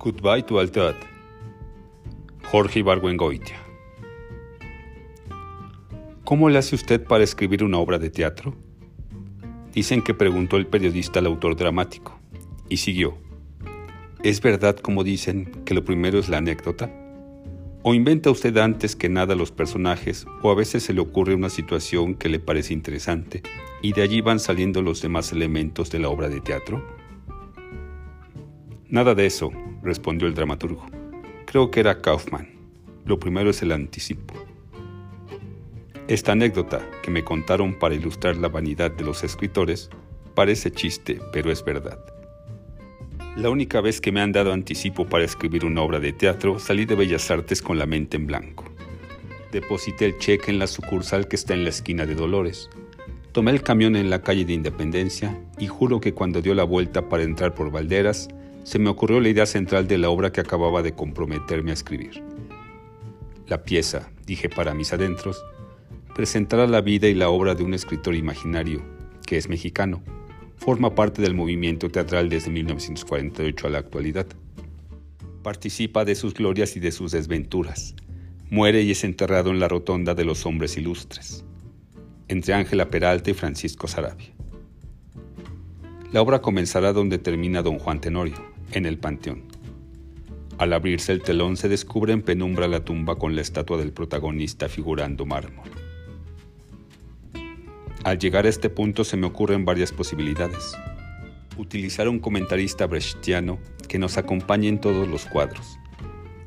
Goodbye to Altad. Jorge Ibargüengoitia. ¿Cómo le hace usted para escribir una obra de teatro? Dicen que preguntó el periodista al autor dramático y siguió. ¿Es verdad como dicen que lo primero es la anécdota? ¿O inventa usted antes que nada los personajes o a veces se le ocurre una situación que le parece interesante y de allí van saliendo los demás elementos de la obra de teatro? Nada de eso, respondió el dramaturgo. Creo que era Kaufman. Lo primero es el anticipo. Esta anécdota que me contaron para ilustrar la vanidad de los escritores parece chiste, pero es verdad. La única vez que me han dado anticipo para escribir una obra de teatro, salí de Bellas Artes con la mente en blanco. Deposité el cheque en la sucursal que está en la esquina de Dolores. Tomé el camión en la calle de Independencia y juro que cuando dio la vuelta para entrar por Valderas, se me ocurrió la idea central de la obra que acababa de comprometerme a escribir. La pieza, dije para mis adentros, presentará la vida y la obra de un escritor imaginario, que es mexicano, forma parte del movimiento teatral desde 1948 a la actualidad. Participa de sus glorias y de sus desventuras. Muere y es enterrado en la rotonda de los hombres ilustres, entre Ángela Peralta y Francisco Sarabia. La obra comenzará donde termina don Juan Tenorio, en el panteón. Al abrirse el telón se descubre en penumbra la tumba con la estatua del protagonista figurando mármol. Al llegar a este punto se me ocurren varias posibilidades. Utilizar un comentarista brechtiano que nos acompañe en todos los cuadros,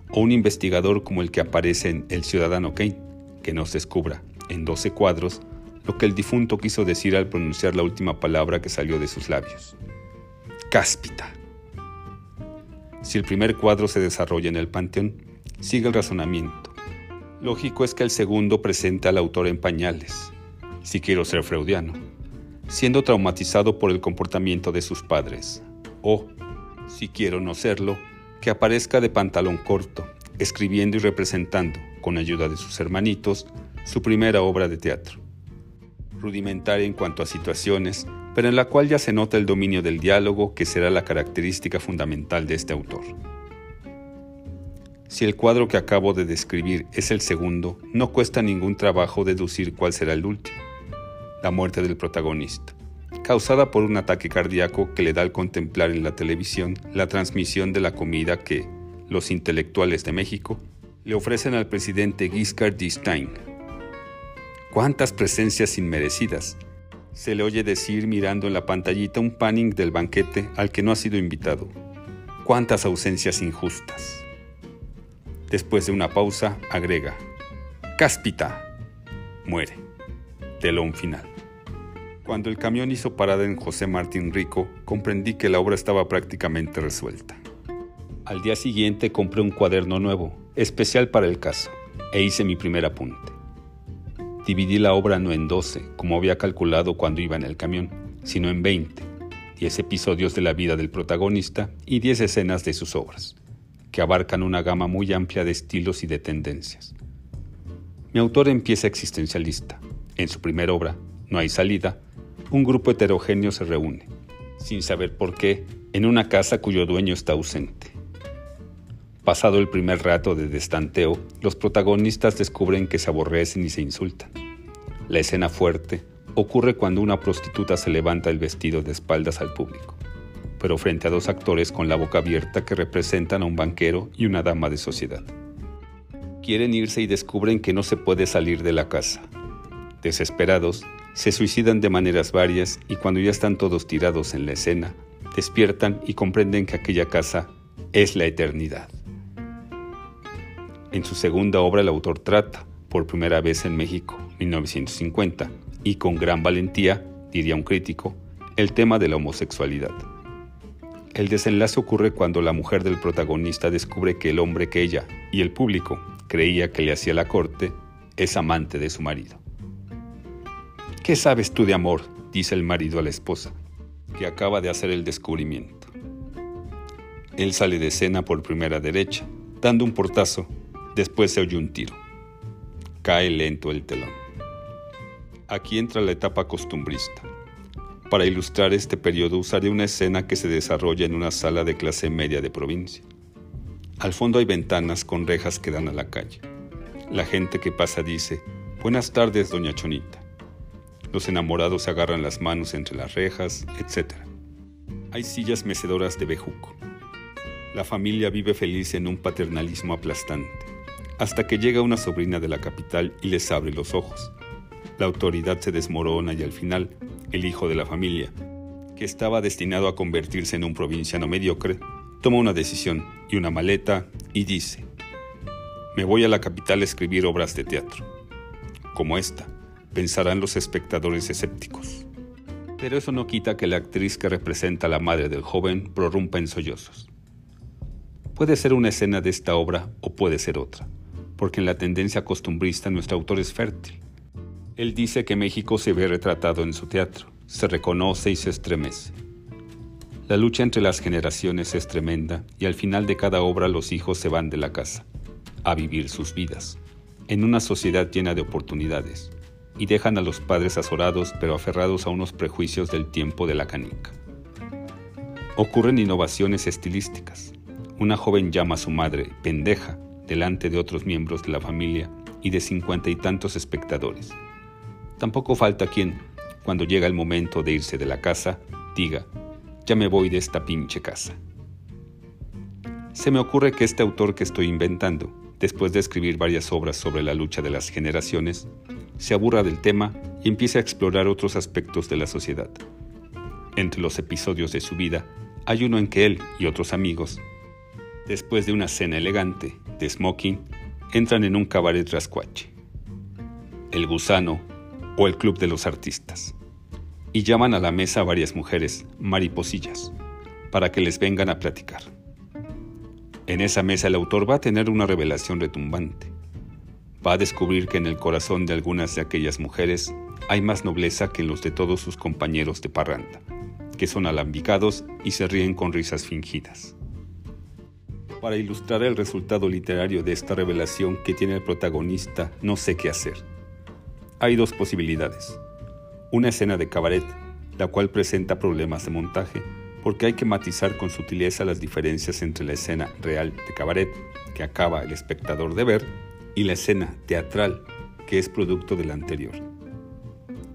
o un investigador como el que aparece en El Ciudadano Kane, que nos descubra, en 12 cuadros, lo que el difunto quiso decir al pronunciar la última palabra que salió de sus labios. Cáspita. Si el primer cuadro se desarrolla en el panteón, sigue el razonamiento. Lógico es que el segundo presente al autor en pañales, si quiero ser freudiano, siendo traumatizado por el comportamiento de sus padres, o, si quiero no serlo, que aparezca de pantalón corto, escribiendo y representando, con ayuda de sus hermanitos, su primera obra de teatro. Rudimentaria en cuanto a situaciones, pero en la cual ya se nota el dominio del diálogo que será la característica fundamental de este autor. Si el cuadro que acabo de describir es el segundo, no cuesta ningún trabajo deducir cuál será el último. La muerte del protagonista, causada por un ataque cardíaco que le da al contemplar en la televisión la transmisión de la comida que los intelectuales de México le ofrecen al presidente Giscard d'Estaing. ¿Cuántas presencias inmerecidas? Se le oye decir mirando en la pantallita un panning del banquete al que no ha sido invitado. Cuántas ausencias injustas. Después de una pausa, agrega, Cáspita. Muere. Telón final. Cuando el camión hizo parada en José Martín Rico, comprendí que la obra estaba prácticamente resuelta. Al día siguiente compré un cuaderno nuevo, especial para el caso, e hice mi primer apunte. Dividí la obra no en 12, como había calculado cuando iba en el camión, sino en 20, 10 episodios de la vida del protagonista y 10 escenas de sus obras, que abarcan una gama muy amplia de estilos y de tendencias. Mi autor empieza existencialista. En su primera obra, No hay salida, un grupo heterogéneo se reúne, sin saber por qué, en una casa cuyo dueño está ausente. Pasado el primer rato de destanteo, los protagonistas descubren que se aborrecen y se insultan. La escena fuerte ocurre cuando una prostituta se levanta el vestido de espaldas al público, pero frente a dos actores con la boca abierta que representan a un banquero y una dama de sociedad. Quieren irse y descubren que no se puede salir de la casa. Desesperados, se suicidan de maneras varias y cuando ya están todos tirados en la escena, despiertan y comprenden que aquella casa es la eternidad. En su segunda obra el autor trata, por primera vez en México, 1950, y con gran valentía, diría un crítico, el tema de la homosexualidad. El desenlace ocurre cuando la mujer del protagonista descubre que el hombre que ella y el público creía que le hacía la corte es amante de su marido. ¿Qué sabes tú de amor? dice el marido a la esposa, que acaba de hacer el descubrimiento. Él sale de escena por primera derecha, dando un portazo Después se oye un tiro. Cae lento el telón. Aquí entra la etapa costumbrista. Para ilustrar este periodo usaré una escena que se desarrolla en una sala de clase media de provincia. Al fondo hay ventanas con rejas que dan a la calle. La gente que pasa dice, Buenas tardes, doña Chonita. Los enamorados se agarran las manos entre las rejas, etc. Hay sillas mecedoras de bejuco. La familia vive feliz en un paternalismo aplastante, hasta que llega una sobrina de la capital y les abre los ojos. La autoridad se desmorona y al final, el hijo de la familia, que estaba destinado a convertirse en un provinciano mediocre, toma una decisión y una maleta y dice, me voy a la capital a escribir obras de teatro. Como esta, pensarán los espectadores escépticos. Pero eso no quita que la actriz que representa a la madre del joven prorrumpa en sollozos. Puede ser una escena de esta obra o puede ser otra, porque en la tendencia costumbrista nuestro autor es fértil. Él dice que México se ve retratado en su teatro, se reconoce y se estremece. La lucha entre las generaciones es tremenda y al final de cada obra los hijos se van de la casa, a vivir sus vidas, en una sociedad llena de oportunidades, y dejan a los padres azorados pero aferrados a unos prejuicios del tiempo de la canica. Ocurren innovaciones estilísticas. Una joven llama a su madre pendeja delante de otros miembros de la familia y de cincuenta y tantos espectadores. Tampoco falta quien, cuando llega el momento de irse de la casa, diga, ya me voy de esta pinche casa. Se me ocurre que este autor que estoy inventando, después de escribir varias obras sobre la lucha de las generaciones, se aburra del tema y empiece a explorar otros aspectos de la sociedad. Entre los episodios de su vida hay uno en que él y otros amigos, después de una cena elegante de smoking, entran en un cabaret rascuache, el gusano o el club de los artistas, y llaman a la mesa a varias mujeres, mariposillas, para que les vengan a platicar. En esa mesa el autor va a tener una revelación retumbante va a descubrir que en el corazón de algunas de aquellas mujeres hay más nobleza que en los de todos sus compañeros de parranda, que son alambicados y se ríen con risas fingidas. Para ilustrar el resultado literario de esta revelación que tiene el protagonista, no sé qué hacer. Hay dos posibilidades. Una escena de cabaret, la cual presenta problemas de montaje, porque hay que matizar con sutileza las diferencias entre la escena real de cabaret, que acaba el espectador de ver, y la escena teatral que es producto de la anterior.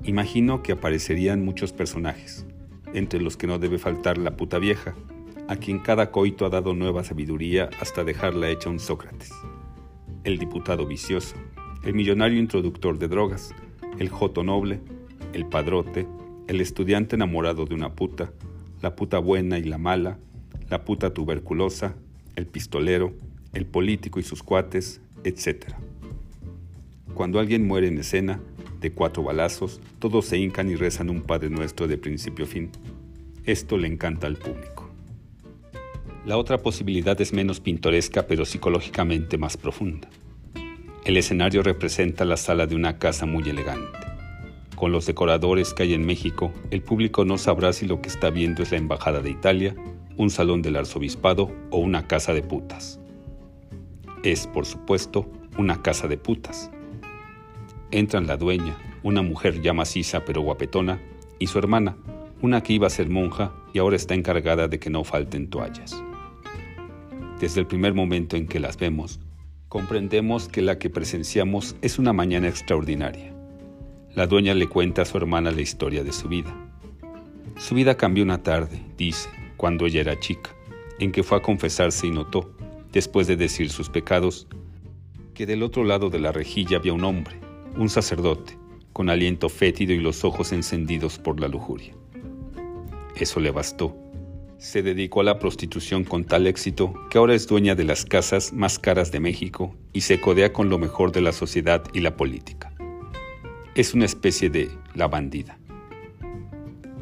Imagino que aparecerían muchos personajes, entre los que no debe faltar la puta vieja, a quien cada coito ha dado nueva sabiduría hasta dejarla hecha un Sócrates, el diputado vicioso, el millonario introductor de drogas, el joto noble, el padrote, el estudiante enamorado de una puta, la puta buena y la mala, la puta tuberculosa, el pistolero, el político y sus cuates, etc. Cuando alguien muere en escena, de cuatro balazos, todos se hincan y rezan un Padre Nuestro de principio a fin. Esto le encanta al público. La otra posibilidad es menos pintoresca pero psicológicamente más profunda. El escenario representa la sala de una casa muy elegante. Con los decoradores que hay en México, el público no sabrá si lo que está viendo es la Embajada de Italia, un salón del arzobispado o una casa de putas. Es, por supuesto, una casa de putas. Entran la dueña, una mujer ya maciza pero guapetona, y su hermana, una que iba a ser monja y ahora está encargada de que no falten toallas. Desde el primer momento en que las vemos, comprendemos que la que presenciamos es una mañana extraordinaria. La dueña le cuenta a su hermana la historia de su vida. Su vida cambió una tarde, dice, cuando ella era chica, en que fue a confesarse y notó, después de decir sus pecados, que del otro lado de la rejilla había un hombre, un sacerdote, con aliento fétido y los ojos encendidos por la lujuria. Eso le bastó. Se dedicó a la prostitución con tal éxito que ahora es dueña de las casas más caras de México y se codea con lo mejor de la sociedad y la política. Es una especie de la bandida.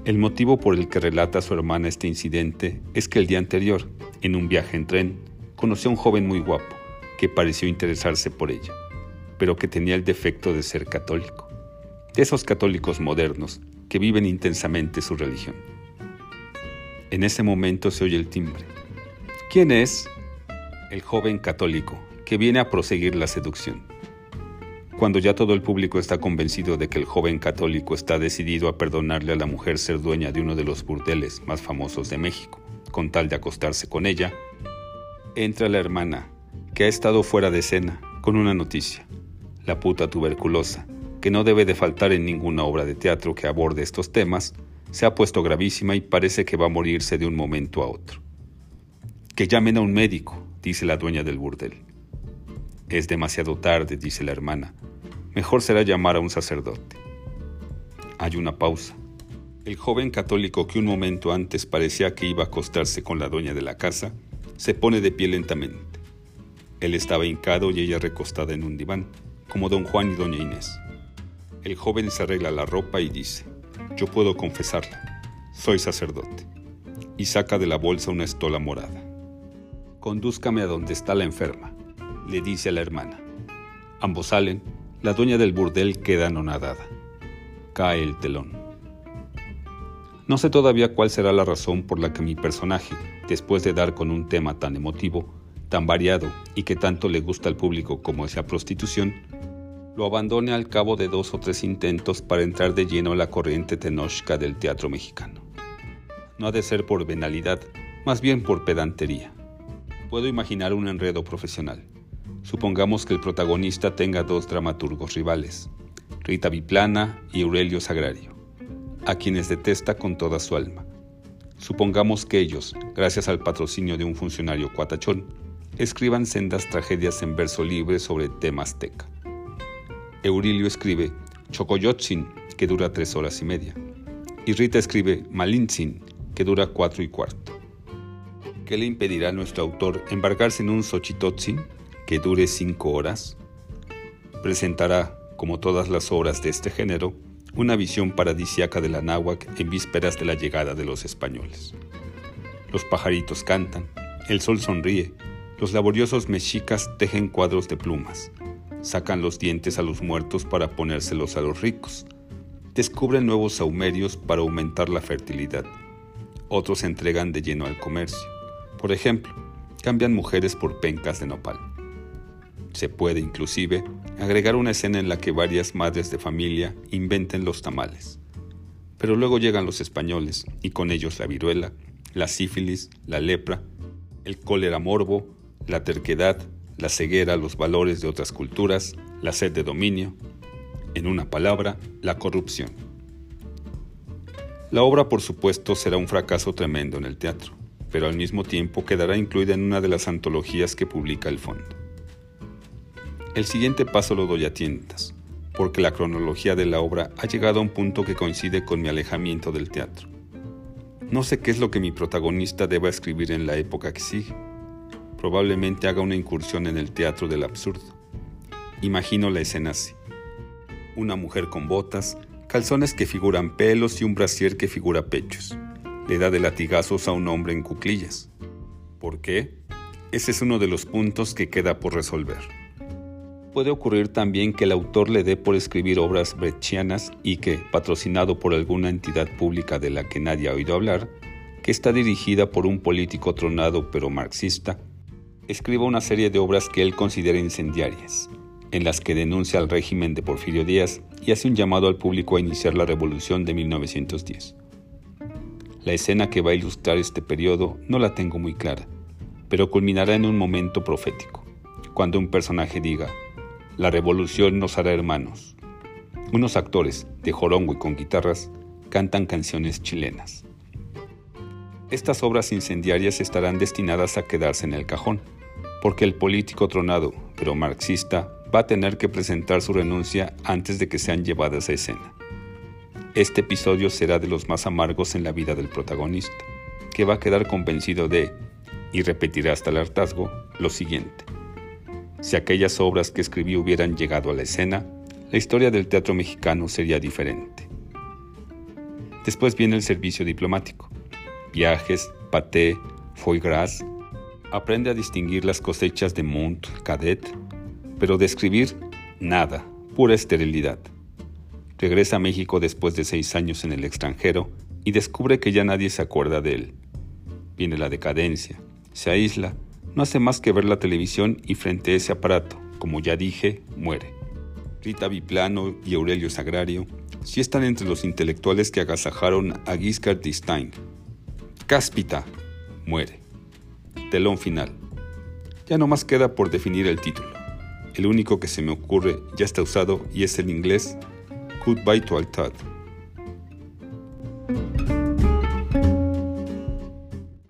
El motivo por el que relata a su hermana este incidente es que el día anterior, en un viaje en tren, conoció a un joven muy guapo que pareció interesarse por ella, pero que tenía el defecto de ser católico, de esos católicos modernos que viven intensamente su religión. En ese momento se oye el timbre. ¿Quién es? El joven católico que viene a proseguir la seducción. Cuando ya todo el público está convencido de que el joven católico está decidido a perdonarle a la mujer ser dueña de uno de los burdeles más famosos de México, con tal de acostarse con ella, Entra la hermana, que ha estado fuera de escena, con una noticia. La puta tuberculosa, que no debe de faltar en ninguna obra de teatro que aborde estos temas, se ha puesto gravísima y parece que va a morirse de un momento a otro. Que llamen a un médico, dice la dueña del burdel. Es demasiado tarde, dice la hermana. Mejor será llamar a un sacerdote. Hay una pausa. El joven católico que un momento antes parecía que iba a acostarse con la dueña de la casa, se pone de pie lentamente. Él estaba hincado y ella recostada en un diván, como don Juan y doña Inés. El joven se arregla la ropa y dice, yo puedo confesarla, soy sacerdote, y saca de la bolsa una estola morada. Condúzcame a donde está la enferma, le dice a la hermana. Ambos salen, la dueña del burdel queda anonadada. Cae el telón. No sé todavía cuál será la razón por la que mi personaje, después de dar con un tema tan emotivo, tan variado y que tanto le gusta al público como esa prostitución, lo abandone al cabo de dos o tres intentos para entrar de lleno a la corriente tenochca del teatro mexicano. No ha de ser por venalidad, más bien por pedantería. Puedo imaginar un enredo profesional. Supongamos que el protagonista tenga dos dramaturgos rivales, Rita Biplana y Aurelio Sagrario, a quienes detesta con toda su alma. Supongamos que ellos, gracias al patrocinio de un funcionario cuatachón, escriban sendas tragedias en verso libre sobre temas azteca. Eurilio escribe Chocoyotzin, que dura tres horas y media, y Rita escribe Malintzin, que dura cuatro y cuarto. ¿Qué le impedirá a nuestro autor embarcarse en un Xochitotzin que dure cinco horas? Presentará, como todas las obras de este género, una visión paradisiaca de la náhuac en vísperas de la llegada de los españoles. Los pajaritos cantan, el sol sonríe, los laboriosos mexicas tejen cuadros de plumas, sacan los dientes a los muertos para ponérselos a los ricos, descubren nuevos saumerios para aumentar la fertilidad, otros se entregan de lleno al comercio, por ejemplo, cambian mujeres por pencas de nopal. Se puede inclusive agregar una escena en la que varias madres de familia inventen los tamales. Pero luego llegan los españoles y con ellos la viruela, la sífilis, la lepra, el cólera morbo, la terquedad, la ceguera los valores de otras culturas, la sed de dominio, en una palabra, la corrupción. La obra, por supuesto, será un fracaso tremendo en el teatro, pero al mismo tiempo quedará incluida en una de las antologías que publica el fondo. El siguiente paso lo doy a tientas, porque la cronología de la obra ha llegado a un punto que coincide con mi alejamiento del teatro. No sé qué es lo que mi protagonista deba escribir en la época que sigue probablemente haga una incursión en el teatro del absurdo. Imagino la escena así. Una mujer con botas, calzones que figuran pelos y un brasier que figura pechos. Le da de latigazos a un hombre en cuclillas. ¿Por qué? Ese es uno de los puntos que queda por resolver. Puede ocurrir también que el autor le dé por escribir obras brechianas y que, patrocinado por alguna entidad pública de la que nadie ha oído hablar, que está dirigida por un político tronado pero marxista, escriba una serie de obras que él considera incendiarias, en las que denuncia al régimen de Porfirio Díaz y hace un llamado al público a iniciar la revolución de 1910. La escena que va a ilustrar este periodo no la tengo muy clara, pero culminará en un momento profético, cuando un personaje diga, la revolución nos hará hermanos. Unos actores, de jorongo y con guitarras, cantan canciones chilenas. Estas obras incendiarias estarán destinadas a quedarse en el cajón, porque el político tronado, pero marxista, va a tener que presentar su renuncia antes de que sean llevadas a escena. Este episodio será de los más amargos en la vida del protagonista, que va a quedar convencido de, y repetirá hasta el hartazgo, lo siguiente. Si aquellas obras que escribí hubieran llegado a la escena, la historia del teatro mexicano sería diferente. Después viene el servicio diplomático. Viajes, paté, foie gras, aprende a distinguir las cosechas de Mont, Cadet, pero de escribir, nada, pura esterilidad. Regresa a México después de seis años en el extranjero y descubre que ya nadie se acuerda de él. Viene la decadencia, se aísla, no hace más que ver la televisión y frente a ese aparato, como ya dije, muere. Rita Biplano y Aurelio Sagrario sí están entre los intelectuales que agasajaron a Giscard d'Estaing. Cáspita muere telón final. Ya no más queda por definir el título. El único que se me ocurre ya está usado y es el inglés Goodbye to Altad